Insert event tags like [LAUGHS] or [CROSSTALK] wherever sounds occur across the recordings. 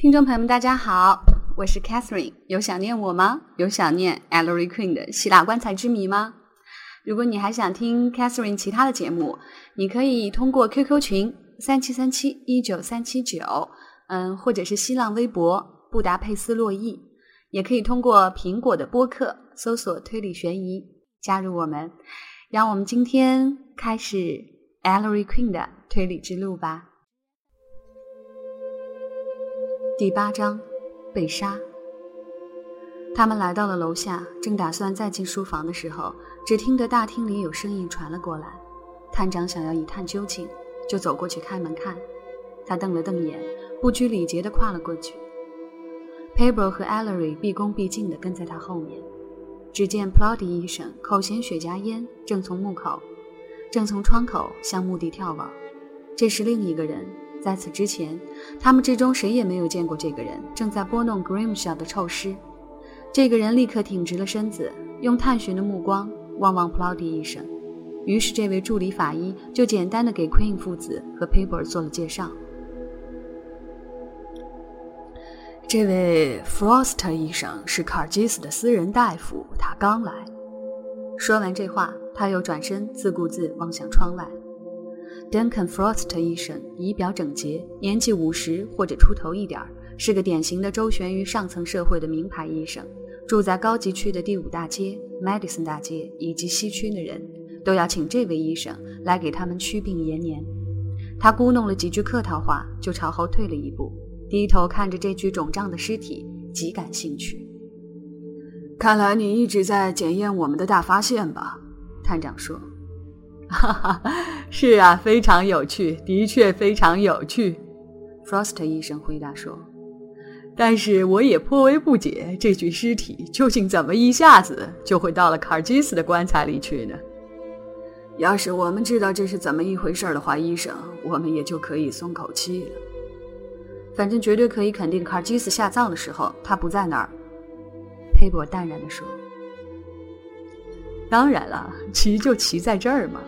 听众朋友们，大家好，我是 Catherine。有想念我吗？有想念 Ellery Queen 的希腊棺材之谜吗？如果你还想听 Catherine 其他的节目，你可以通过 QQ 群三七三七一九三七九，嗯，或者是新浪微博布达佩斯洛伊，也可以通过苹果的播客搜索推理悬疑加入我们。让我们今天开始 Ellery Queen 的推理之路吧。第八章，被杀。他们来到了楼下，正打算再进书房的时候，只听得大厅里有声音传了过来。探长想要一探究竟，就走过去开门看。他瞪了瞪眼，不拘礼节地跨了过去。Pablo 和 Ellery 毕恭毕敬地跟在他后面。只见 Plody 医生口衔雪茄烟，正从木口，正从窗口向墓地眺望。这是另一个人。在此之前，他们之中谁也没有见过这个人正在拨弄 Grimshaw 的臭尸。这个人立刻挺直了身子，用探寻的目光望望 Plody 医生。于是，这位助理法医就简单的给 Queen 父子和 Paper 做了介绍。这位 Frost 医生是卡尔基斯的私人大夫，他刚来。说完这话，他又转身自顾自望向窗外。Duncan Frost 医生仪表整洁，年纪五十或者出头一点儿，是个典型的周旋于上层社会的名牌医生。住在高级区的第五大街、Madison 大街以及西区的人，都要请这位医生来给他们祛病延年。他咕哝了几句客套话，就朝后退了一步，低头看着这具肿胀的尸体，极感兴趣。看来你一直在检验我们的大发现吧？探长说。哈哈，是啊，非常有趣，的确非常有趣。Frost 医生回答说：“但是我也颇为不解，这具尸体究竟怎么一下子就会到了卡尔基斯的棺材里去呢？要是我们知道这是怎么一回事的话，医生，我们也就可以松口气了。反正绝对可以肯定，卡尔基斯下葬的时候他不在那儿。”佩伯淡然地说：“当然了，奇就奇在这儿嘛。”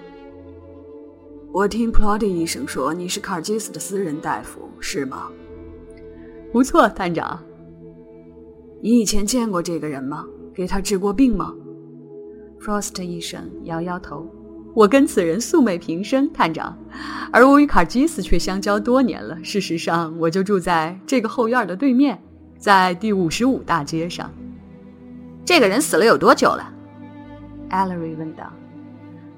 我听 Plody 医生说你是卡尔基斯的私人大夫，是吗？不错，探长。你以前见过这个人吗？给他治过病吗？Frost 医生摇摇头。我跟此人素昧平生，探长。而我与卡尔基斯却相交多年了。事实上，我就住在这个后院的对面，在第五十五大街上。这个人死了有多久了？Ellery 问道。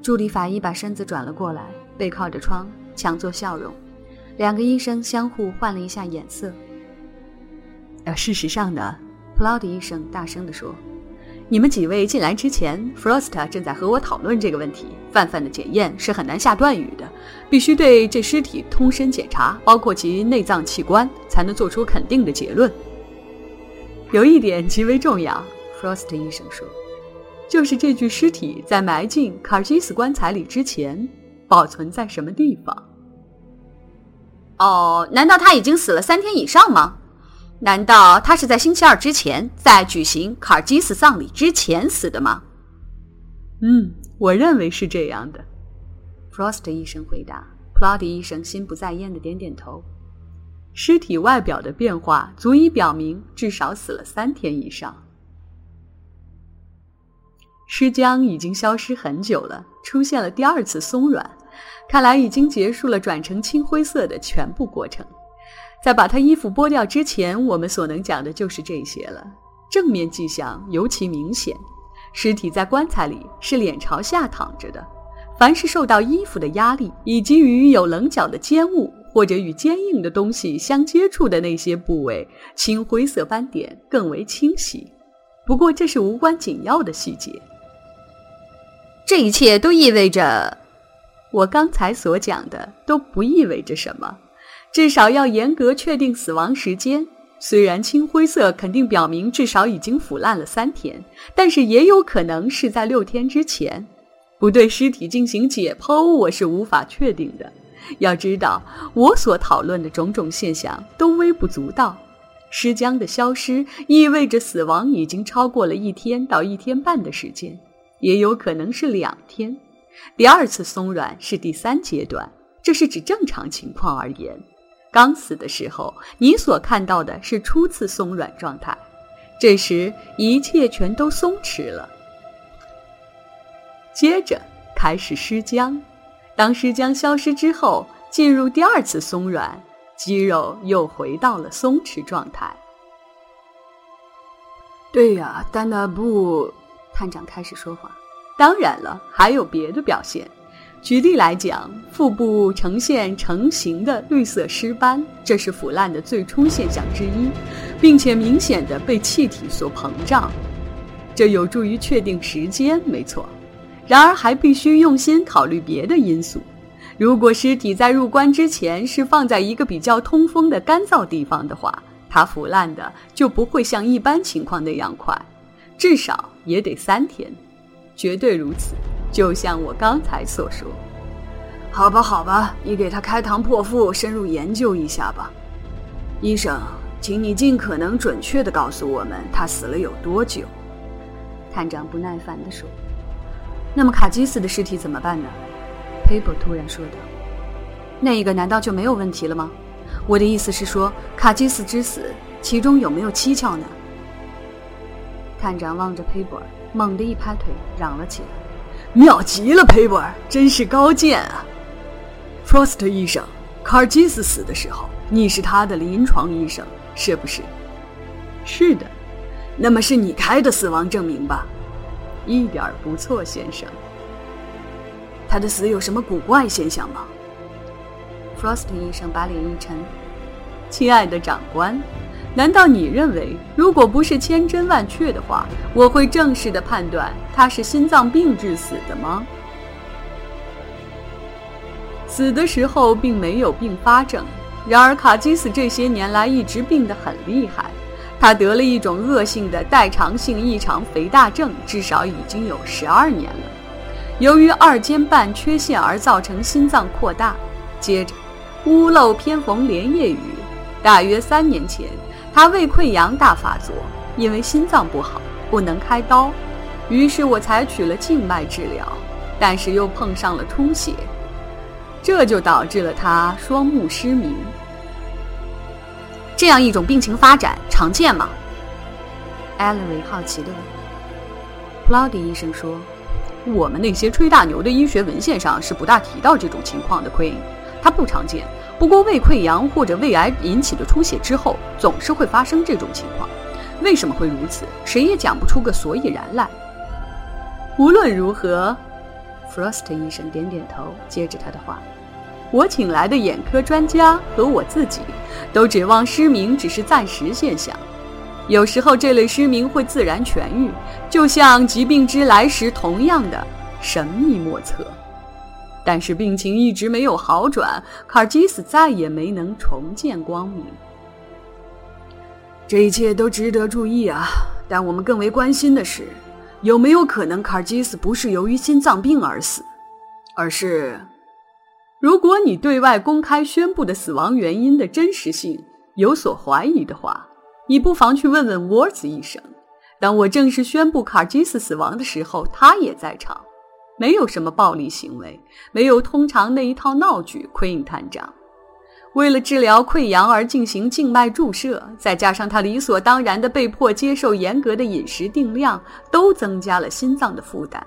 助理法医把身子转了过来。背靠着窗，强作笑容。两个医生相互换了一下眼色。呃，事实上呢，普劳迪医生大声地说：“你们几位进来之前，Frost 正在和我讨论这个问题。泛泛的检验是很难下断语的，必须对这尸体通身检查，包括其内脏器官，才能做出肯定的结论。有一点极为重要，Frost 医生说，就是这具尸体在埋进卡尔基斯棺材里之前。”保存在什么地方？哦，难道他已经死了三天以上吗？难道他是在星期二之前，在举行卡尔基斯葬礼之前死的吗？嗯，我认为是这样的。Frost 医生回答。普劳迪医生心不在焉的点点头。尸体外表的变化足以表明，至少死了三天以上。尸僵已经消失很久了，出现了第二次松软。看来已经结束了转成青灰色的全部过程。在把他衣服剥掉之前，我们所能讲的就是这些了。正面迹象尤其明显，尸体在棺材里是脸朝下躺着的。凡是受到衣服的压力，以及与有棱角的尖物或者与坚硬的东西相接触的那些部位，青灰色斑点更为清晰。不过这是无关紧要的细节。这一切都意味着。我刚才所讲的都不意味着什么，至少要严格确定死亡时间。虽然青灰色肯定表明至少已经腐烂了三天，但是也有可能是在六天之前。不对尸体进行解剖，我是无法确定的。要知道，我所讨论的种种现象都微不足道。尸僵的消失意味着死亡已经超过了一天到一天半的时间，也有可能是两天。第二次松软是第三阶段，这是指正常情况而言。刚死的时候，你所看到的是初次松软状态，这时一切全都松弛了。接着开始尸僵，当尸僵消失之后，进入第二次松软，肌肉又回到了松弛状态。对呀，但那不……探长开始说话。当然了，还有别的表现。举例来讲，腹部呈现成型的绿色尸斑，这是腐烂的最初现象之一，并且明显的被气体所膨胀。这有助于确定时间，没错。然而，还必须用心考虑别的因素。如果尸体在入棺之前是放在一个比较通风的干燥地方的话，它腐烂的就不会像一般情况那样快，至少也得三天，绝对如此。就像我刚才所说。好吧，好吧，你给他开膛破腹，深入研究一下吧，医生，请你尽可能准确地告诉我们他死了有多久。探长不耐烦地说。那么卡基斯的尸体怎么办呢？佩伯突然说道。那一个难道就没有问题了吗？我的意思是说，卡基斯之死其中有没有蹊跷呢？探长望着佩伯，猛地一拍腿，嚷了起来：“妙极了，佩伯，真是高见啊！Frost 医生，卡尔基斯死的时候，你是他的临床医生，是不是？是的。那么是你开的死亡证明吧？一点不错，先生。他的死有什么古怪现象吗？” Frost 医生把脸一沉：“亲爱的长官，难道你认为，如果不是千真万确的话，我会正式的判断他是心脏病致死的吗？死的时候并没有并发症，然而卡基斯这些年来一直病得很厉害，他得了一种恶性的代偿性异常肥大症，至少已经有十二年了。由于二尖瓣缺陷而造成心脏扩大，接着。”屋漏偏逢连夜雨，大约三年前，他胃溃疡大发作，因为心脏不好，不能开刀，于是我采取了静脉治疗，但是又碰上了出血，这就导致了他双目失明。这样一种病情发展常见吗？艾 l l y 好奇地问。普劳迪医生说：“我们那些吹大牛的医学文献上是不大提到这种情况的，Queen。”它不常见，不过胃溃疡或者胃癌引起的出血之后，总是会发生这种情况。为什么会如此？谁也讲不出个所以然来。无论如何，Frost 医生点点头，接着他的话：“我请来的眼科专家和我自己，都指望失明只是暂时现象。有时候这类失明会自然痊愈，就像疾病之来时同样的神秘莫测。”但是病情一直没有好转，卡尔基斯再也没能重见光明。这一切都值得注意啊！但我们更为关心的是，有没有可能卡尔基斯不是由于心脏病而死，而是……如果你对外公开宣布的死亡原因的真实性有所怀疑的话，你不妨去问问沃兹医生。当我正式宣布卡尔基斯死亡的时候，他也在场。没有什么暴力行为，没有通常那一套闹剧。奎因探长为了治疗溃疡而进行静脉注射，再加上他理所当然的被迫接受严格的饮食定量，都增加了心脏的负担。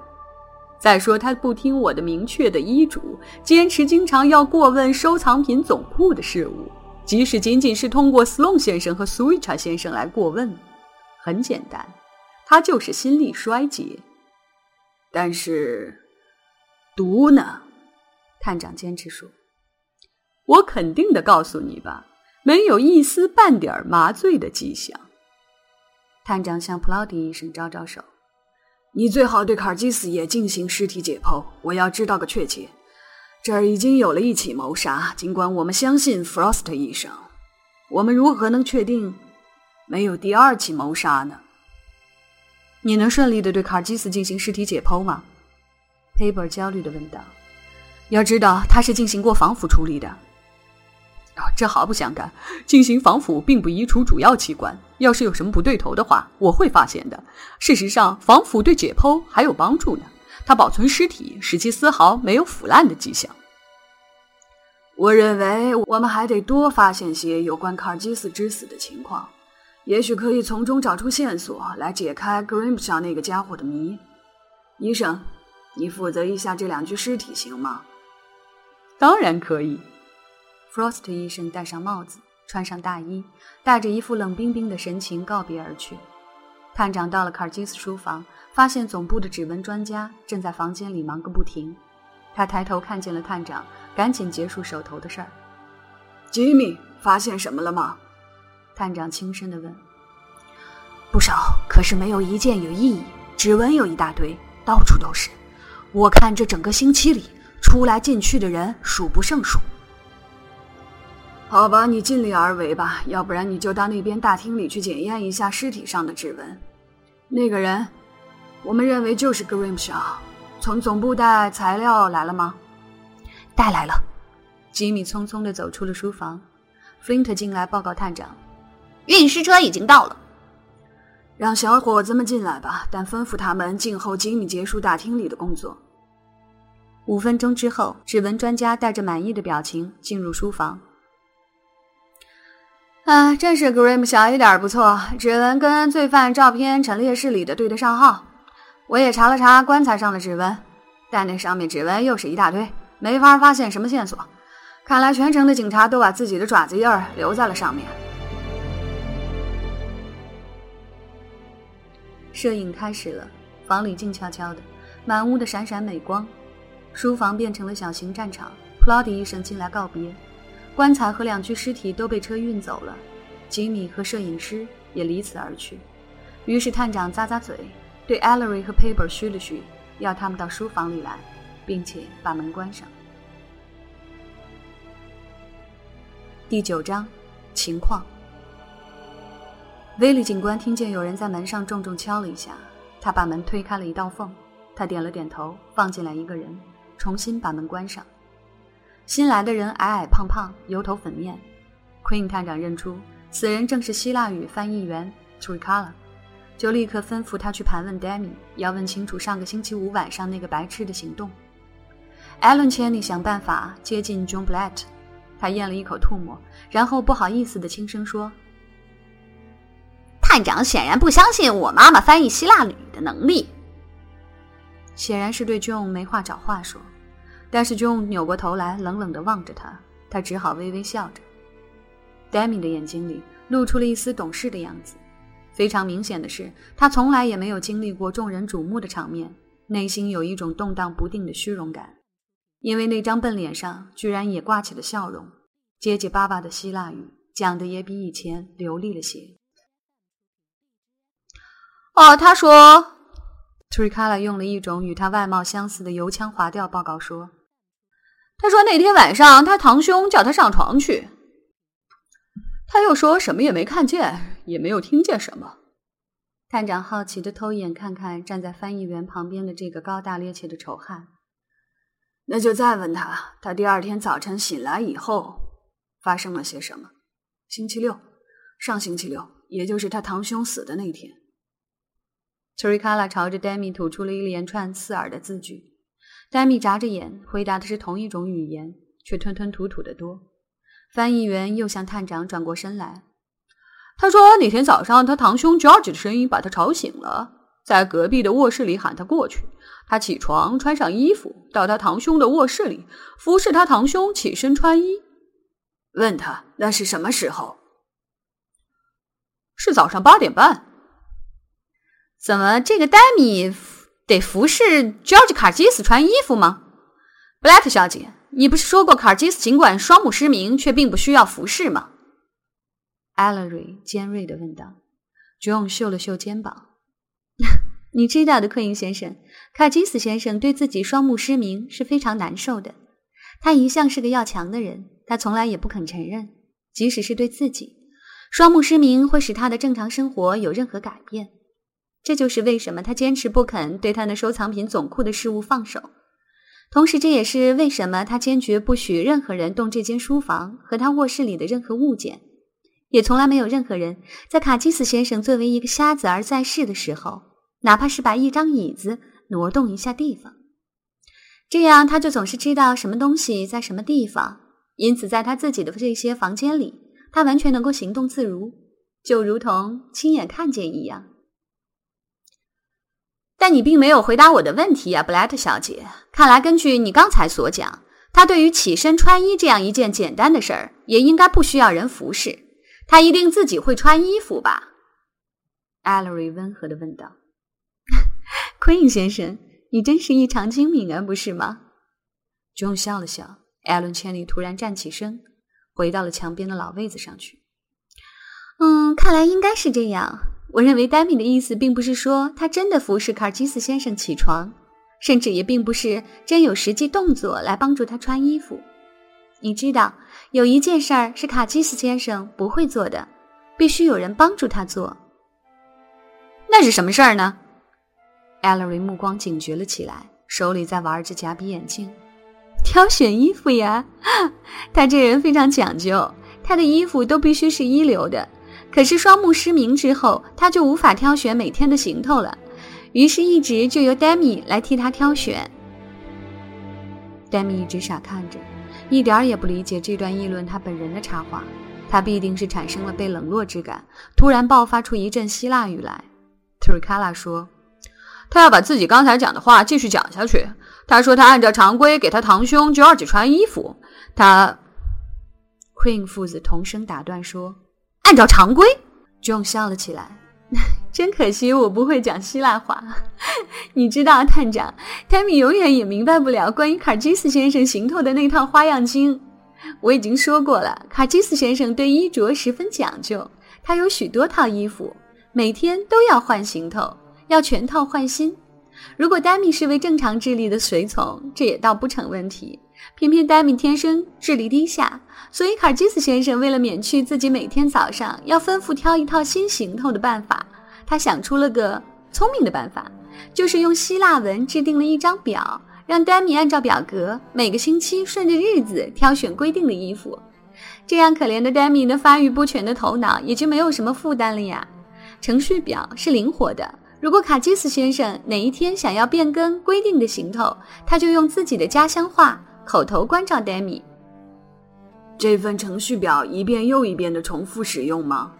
再说他不听我的明确的医嘱，坚持经常要过问收藏品总库的事务，即使仅仅是通过 Sloan 先生和 Switcha 先生来过问。很简单，他就是心力衰竭。但是，毒呢？探长坚持说：“我肯定的告诉你吧，没有一丝半点麻醉的迹象。”探长向普劳迪医生招招手：“你最好对卡尔基斯也进行尸体解剖，我要知道个确切。这儿已经有了一起谋杀，尽管我们相信 Frost 医生，我们如何能确定没有第二起谋杀呢？”你能顺利的对卡尔基斯进行尸体解剖吗？佩伯焦虑的问道。要知道，他是进行过防腐处理的。啊，这毫不相干。进行防腐并不移除主要器官。要是有什么不对头的话，我会发现的。事实上，防腐对解剖还有帮助呢。它保存尸体，使其丝毫没有腐烂的迹象。我认为我们还得多发现些有关卡尔基斯之死的情况，也许可以从中找出线索来解开 Grimshaw 那个家伙的谜。医生，你负责一下这两具尸体行吗？当然可以。Frost 医生戴上帽子，穿上大衣，带着一副冷冰冰的神情告别而去。探长到了卡尔基斯书房，发现总部的指纹专家正在房间里忙个不停。他抬头看见了探长，赶紧结束手头的事儿。吉米，发现什么了吗？探长轻声地问。不少，可是没有一件有意义。指纹有一大堆，到处都是。我看这整个星期里，出来进去的人数不胜数。好吧，你尽力而为吧，要不然你就到那边大厅里去检验一下尸体上的指纹。那个人，我们认为就是 Grimshaw。从总部带材料来了吗？带来了。吉米匆匆地走出了书房。Flint 进来报告探长，运尸车已经到了。让小伙子们进来吧，但吩咐他们静候吉米结束大厅里的工作。五分钟之后，指纹专家带着满意的表情进入书房。啊，真是 Grim 小一点不错，指纹跟罪犯照片陈列室里的对得上号。我也查了查棺材上的指纹，但那上面指纹又是一大堆，没法发现什么线索。看来全城的警察都把自己的爪子印儿留在了上面。摄影开始了，房里静悄悄的，满屋的闪闪美光。书房变成了小型战场。普劳迪医生进来告别，棺材和两具尸体都被车运走了，吉米和摄影师也离此而去。于是探长咂咂嘴。对 Ellery 和 Paper 嘘了嘘，要他们到书房里来，并且把门关上。第九章，情况。威利警官听见有人在门上重重敲了一下，他把门推开了一道缝，他点了点头，放进来一个人，重新把门关上。新来的人矮矮胖胖，油头粉面，Queen 探长认出此人正是希腊语翻译员 Tricala。就立刻吩咐他去盘问 Demi，要问清楚上个星期五晚上那个白痴的行动。Alan Cheney 想办法接近 John Blatt，他咽了一口吐沫，然后不好意思的轻声说：“探长显然不相信我妈妈翻译希腊语的能力。”显然是对 John 没话找话说，但是 John 扭过头来冷冷的望着他，他只好微微笑着。Demi 的眼睛里露出了一丝懂事的样子。非常明显的是，他从来也没有经历过众人瞩目的场面，内心有一种动荡不定的虚荣感，因为那张笨脸上居然也挂起了笑容，结结巴巴的希腊语讲的也比以前流利了些。哦，他说，Tricala 用了一种与他外貌相似的油腔滑调报告说：“他说那天晚上他堂兄叫他上床去。”他又说什么也没看见，也没有听见什么。探长好奇的偷眼看看站在翻译员旁边的这个高大趔趄的丑汉。那就再问他，他第二天早晨醒来以后发生了些什么？星期六，上星期六，也就是他堂兄死的那天。T r i c a l a 朝着 Demi 吐出了一连串刺耳的字句。Demi 眨着眼回答的是同一种语言，却吞吞吐吐的多。翻译员又向探长转过身来，他说：“那天早上，他堂兄 George 的声音把他吵醒了，在隔壁的卧室里喊他过去。他起床，穿上衣服，到他堂兄的卧室里，服侍他堂兄起身穿衣。问他那是什么时候？是早上八点半。怎么，这个戴米得服侍 George 卡基斯穿衣服吗？布莱特小姐。”你不是说过卡尔基斯尽管双目失明，却并不需要服侍吗？艾勒瑞尖锐的问道。John 秀了秀肩膀：“ [LAUGHS] 你知道的，克因先生，卡尔基斯先生对自己双目失明是非常难受的。他一向是个要强的人，他从来也不肯承认，即使是对自己，双目失明会使他的正常生活有任何改变。这就是为什么他坚持不肯对他那收藏品总库的事物放手。”同时，这也是为什么他坚决不许任何人动这间书房和他卧室里的任何物件，也从来没有任何人在卡基斯先生作为一个瞎子而在世的时候，哪怕是把一张椅子挪动一下地方，这样他就总是知道什么东西在什么地方，因此在他自己的这些房间里，他完全能够行动自如，就如同亲眼看见一样。但你并没有回答我的问题呀，布莱特小姐。看来根据你刚才所讲，他对于起身穿衣这样一件简单的事儿，也应该不需要人服侍，他一定自己会穿衣服吧？艾洛瑞温和的问道。[LAUGHS] Queen 先生，你真是异常精明啊，不是吗？John 笑了笑。艾伦·千里突然站起身，回到了墙边的老位子上去。嗯，看来应该是这样。我认为丹米的意思并不是说他真的服侍卡尔基斯先生起床，甚至也并不是真有实际动作来帮助他穿衣服。你知道，有一件事儿是卡基斯先生不会做的，必须有人帮助他做。那是什么事儿呢？艾伦目光警觉了起来，手里在玩着假鼻眼镜。挑选衣服呀，[LAUGHS] 他这人非常讲究，他的衣服都必须是一流的。可是双目失明之后，他就无法挑选每天的行头了，于是，一直就由 Demi 来替他挑选。Demi 一直傻看着，一点儿也不理解这段议论他本人的插话。他必定是产生了被冷落之感，突然爆发出一阵希腊语来。特瑞卡拉说：“他要把自己刚才讲的话继续讲下去。”他说：“他按照常规给他堂兄 George 穿衣服。”他，Queen 父子同声打断说：“按照常规。”John 笑了起来：“ [LAUGHS] 真可惜，我不会讲希腊话。[LAUGHS] 你知道，探长，Tammy 永远也明白不了关于卡基斯先生行头的那套花样经。我已经说过了，卡基斯先生对衣着十分讲究，他有许多套衣服，每天都要换行头，要全套换新。”如果丹米是位正常智力的随从，这也倒不成问题。偏偏丹米天生智力低下，所以卡尔基斯先生为了免去自己每天早上要吩咐挑一套新行头的办法，他想出了个聪明的办法，就是用希腊文制定了一张表，让丹米按照表格每个星期顺着日子挑选规定的衣服。这样，可怜的丹米那发育不全的头脑也就没有什么负担了呀。程序表是灵活的。如果卡基斯先生哪一天想要变更规定的行头，他就用自己的家乡话口头关照戴米。这份程序表一遍又一遍的重复使用吗？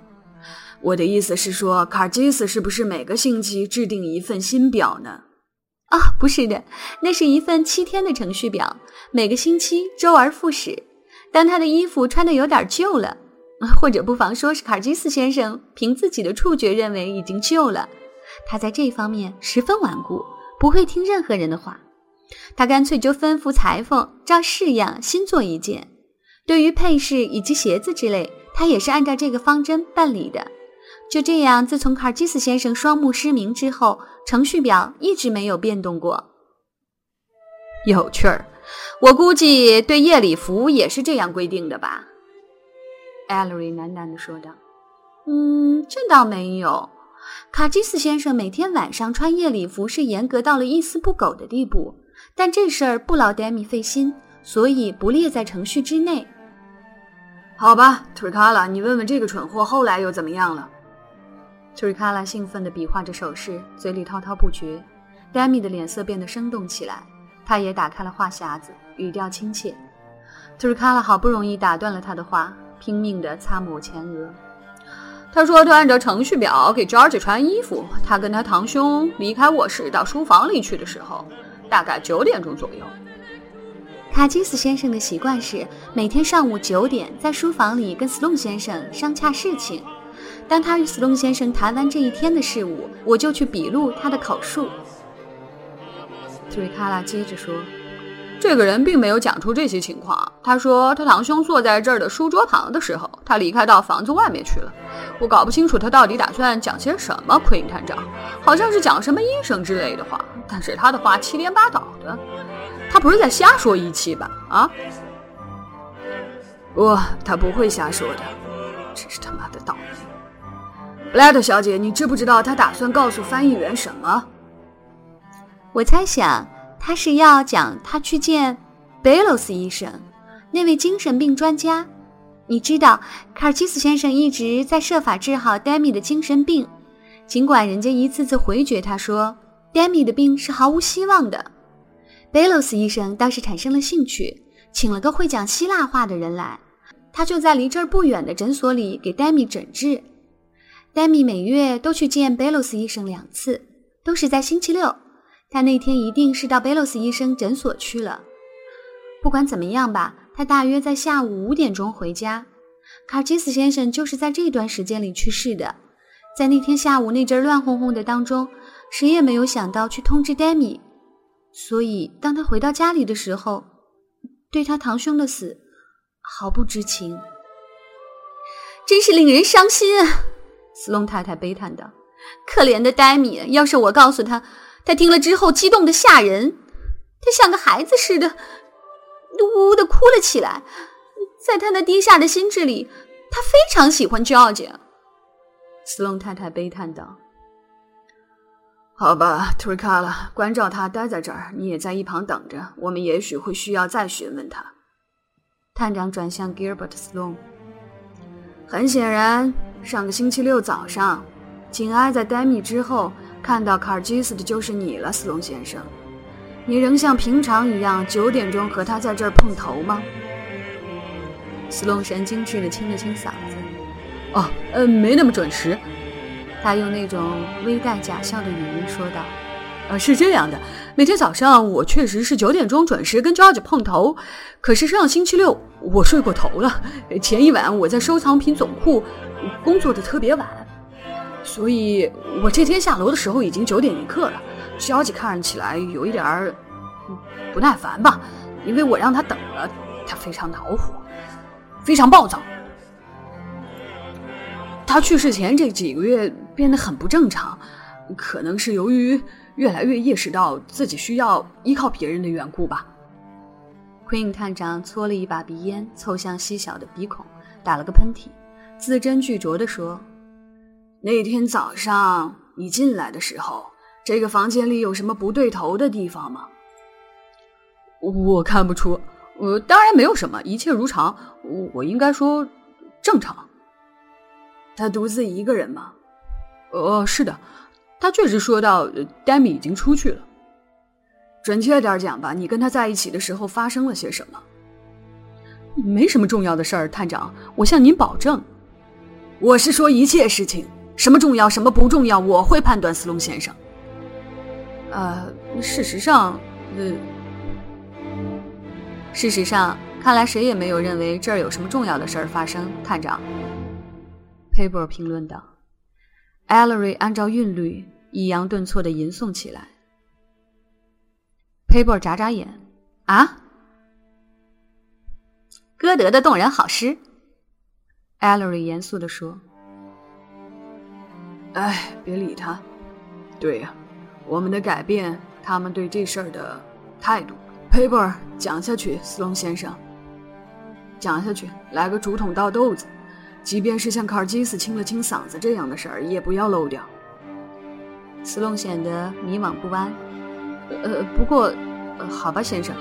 我的意思是说，卡基斯是不是每个星期制定一份新表呢？啊，不是的，那是一份七天的程序表，每个星期周而复始。当他的衣服穿的有点旧了，或者不妨说是卡基斯先生凭自己的触觉认为已经旧了。他在这方面十分顽固，不会听任何人的话。他干脆就吩咐裁缝照式样新做一件。对于配饰以及鞋子之类，他也是按照这个方针办理的。就这样，自从卡尔基斯先生双目失明之后，程序表一直没有变动过。有趣儿，我估计对夜礼服也是这样规定的吧？艾洛瑞喃喃地说道：“嗯，这倒没有。”卡基斯先生每天晚上穿夜礼服是严格到了一丝不苟的地步，但这事儿不劳戴米费心，所以不列在程序之内。好吧，图尔卡拉，你问问这个蠢货后来又怎么样了？图尔卡拉兴奋地比划着手势，嘴里滔滔不绝。戴米的脸色变得生动起来，他也打开了话匣子，语调亲切。图尔卡拉好不容易打断了他的话，拼命地擦抹前额。他说：“他按照程序表给 George 穿衣服。他跟他堂兄离开卧室到书房里去的时候，大概九点钟左右。卡金斯先生的习惯是每天上午九点在书房里跟斯隆先生商洽事情。当他与斯隆先生谈完这一天的事务，我就去笔录他的口述。”特瑞卡拉接着说。这个人并没有讲出这些情况。他说，他堂兄坐在这儿的书桌旁的时候，他离开到房子外面去了。我搞不清楚他到底打算讲些什么。奎因探长好像是讲什么医生之类的话，但是他的话七颠八倒的。他不是在瞎说一气吧？啊？不，他不会瞎说的。真是他妈的倒霉！莱特小姐，你知不知道他打算告诉翻译员什么？我猜想。他是要讲他去见贝洛斯医生，那位精神病专家。你知道，卡尔基斯先生一直在设法治好黛米的精神病，尽管人家一次次回绝他说黛米的病是毫无希望的。贝洛斯医生倒是产生了兴趣，请了个会讲希腊话的人来，他就在离这儿不远的诊所里给黛米诊治。黛米每月都去见贝洛斯医生两次，都是在星期六。他那天一定是到贝洛斯医生诊所去了。不管怎么样吧，他大约在下午五点钟回家。卡基斯先生就是在这段时间里去世的。在那天下午那阵乱哄哄的当中，谁也没有想到去通知黛米，所以当他回到家里的时候，对他堂兄的死毫不知情，真是令人伤心啊！斯隆太太悲叹道：“可怜的黛米，要是我告诉他，他听了之后激动的吓人，他像个孩子似的，呜呜的哭了起来。在他那低下的心智里，他非常喜欢 George。”斯隆太太悲叹道：“好吧，图瑞卡拉，关照他待在这儿，你也在一旁等着。我们也许会需要再询问他。”探长转向 Gilbert Sloan。很显然。上个星期六早上，紧挨在 Demi 之后看到卡尔基斯的就是你了，斯隆先生。你仍像平常一样九点钟和他在这儿碰头吗？斯隆神经质地清了清嗓子。哦，呃，没那么准时。他用那种微带假笑的语音说道：“呃，是这样的，每天早上我确实是九点钟准时跟 George 碰头，可是上星期六我睡过头了。前一晚我在收藏品总库。”工作的特别晚，所以我这天下楼的时候已经九点一刻了。小姐看起来有一点儿不耐烦吧，因为我让她等了，她非常恼火，非常暴躁。她去世前这几个月变得很不正常，可能是由于越来越意识到自己需要依靠别人的缘故吧。Queen 探长搓了一把鼻烟，凑向细小的鼻孔，打了个喷嚏。字斟句酌地说：“那天早上你进来的时候，这个房间里有什么不对头的地方吗？”我看不出，呃，当然没有什么，一切如常。我应该说正常。他独自一个人吗？呃，是的，他确实说到，丹米已经出去了。准确点讲吧，你跟他在一起的时候发生了些什么？没什么重要的事儿，探长，我向您保证。我是说一切事情，什么重要，什么不重要，我会判断。斯隆先生，呃，事实上，呃，事实上，看来谁也没有认为这儿有什么重要的事儿发生。探长，佩伯评论道。艾勒瑞按照韵律抑扬顿挫的吟诵起来。佩伯眨眨眼，啊，歌德的动人好诗。艾勒瑞严肃地说：“哎，别理他。对呀，我们得改变他们对这事儿的态度。Paper，讲下去，斯隆先生，讲下去，来个竹筒倒豆子，即便是像卡尔基斯清了清嗓子这样的事儿，也不要漏掉。”斯隆显得迷茫不安。呃，不过，呃好吧，先生，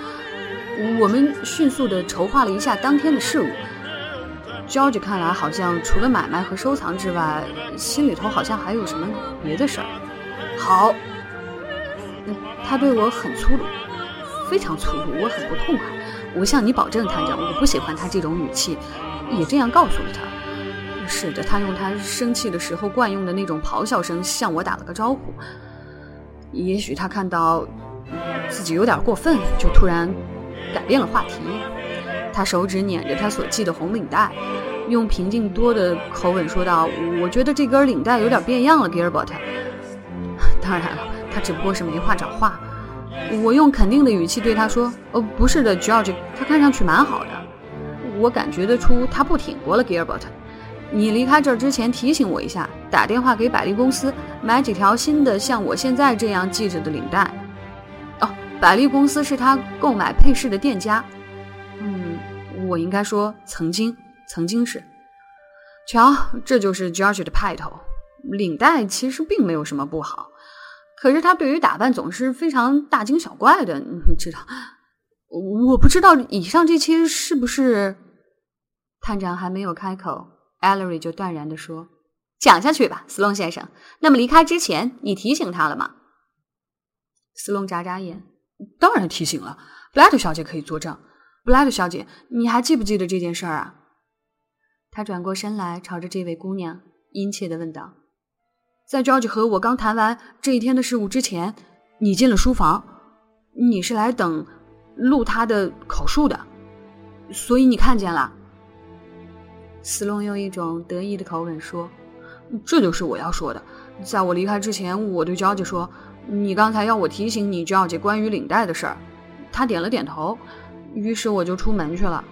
我们迅速的筹划了一下当天的事务。George 看来好像除了买卖和收藏之外，心里头好像还有什么别的事儿。好，他对我很粗鲁，非常粗鲁，我很不痛快。我向你保证，探长，我不喜欢他这种语气，也这样告诉了他。是的，他用他生气的时候惯用的那种咆哮声向我打了个招呼。也许他看到自己有点过分，就突然改变了话题。他手指捻着他所系的红领带，用平静多的口吻说道：“我觉得这根领带有点变样了，Gilbert。当然了，他只不过是没话找话。”我用肯定的语气对他说：“哦，不是的，George，他看上去蛮好的。我感觉得出他不挺过了，Gilbert。你离开这儿之前提醒我一下，打电话给百丽公司买几条新的像我现在这样系着的领带。哦，百丽公司是他购买配饰的店家。”我应该说，曾经，曾经是。瞧，这就是 George 的派头。领带其实并没有什么不好，可是他对于打扮总是非常大惊小怪的，你知道？我不知道以上这些是不是？探长还没有开口 a l l e r y 就断然的说：“讲下去吧，斯隆先生。那么离开之前，你提醒他了吗？”斯隆眨眨眼：“当然提醒了，布莱特小姐可以作证。”布莱特小姐，你还记不记得这件事儿啊？他转过身来，朝着这位姑娘殷切地问道：“在 George 和我刚谈完这一天的事物之前，你进了书房，你是来等录他的口述的，所以你看见了。”斯隆用一种得意的口吻说：“这就是我要说的。在我离开之前，我对 George 说，你刚才要我提醒你 George 关于领带的事儿。”他点了点头，于是我就出门去了。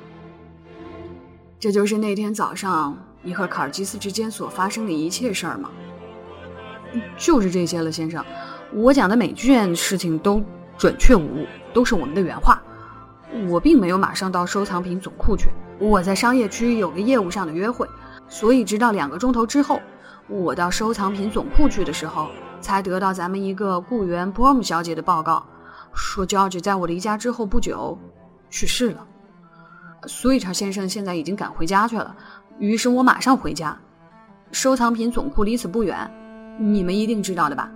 这就是那天早上你和卡尔基斯之间所发生的一切事儿吗？就是这些了，先生。我讲的每件事情都准确无误，都是我们的原话。我并没有马上到收藏品总库去，我在商业区有个业务上的约会，所以直到两个钟头之后，我到收藏品总库去的时候，才得到咱们一个雇员波姆小姐的报告。说，George 在我离家之后不久去世了。苏伊查先生现在已经赶回家去了，于是我马上回家。收藏品总库离此不远，你们一定知道的吧？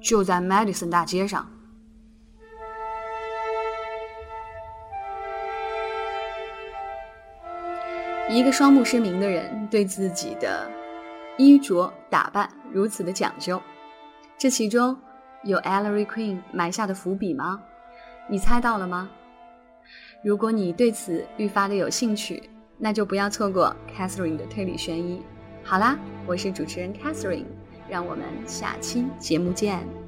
就在 Madison 大街上。一个双目失明的人对自己的衣着打扮如此的讲究，这其中。有 Ellery Queen 埋下的伏笔吗？你猜到了吗？如果你对此愈发的有兴趣，那就不要错过 Catherine 的推理悬疑。好啦，我是主持人 Catherine，让我们下期节目见。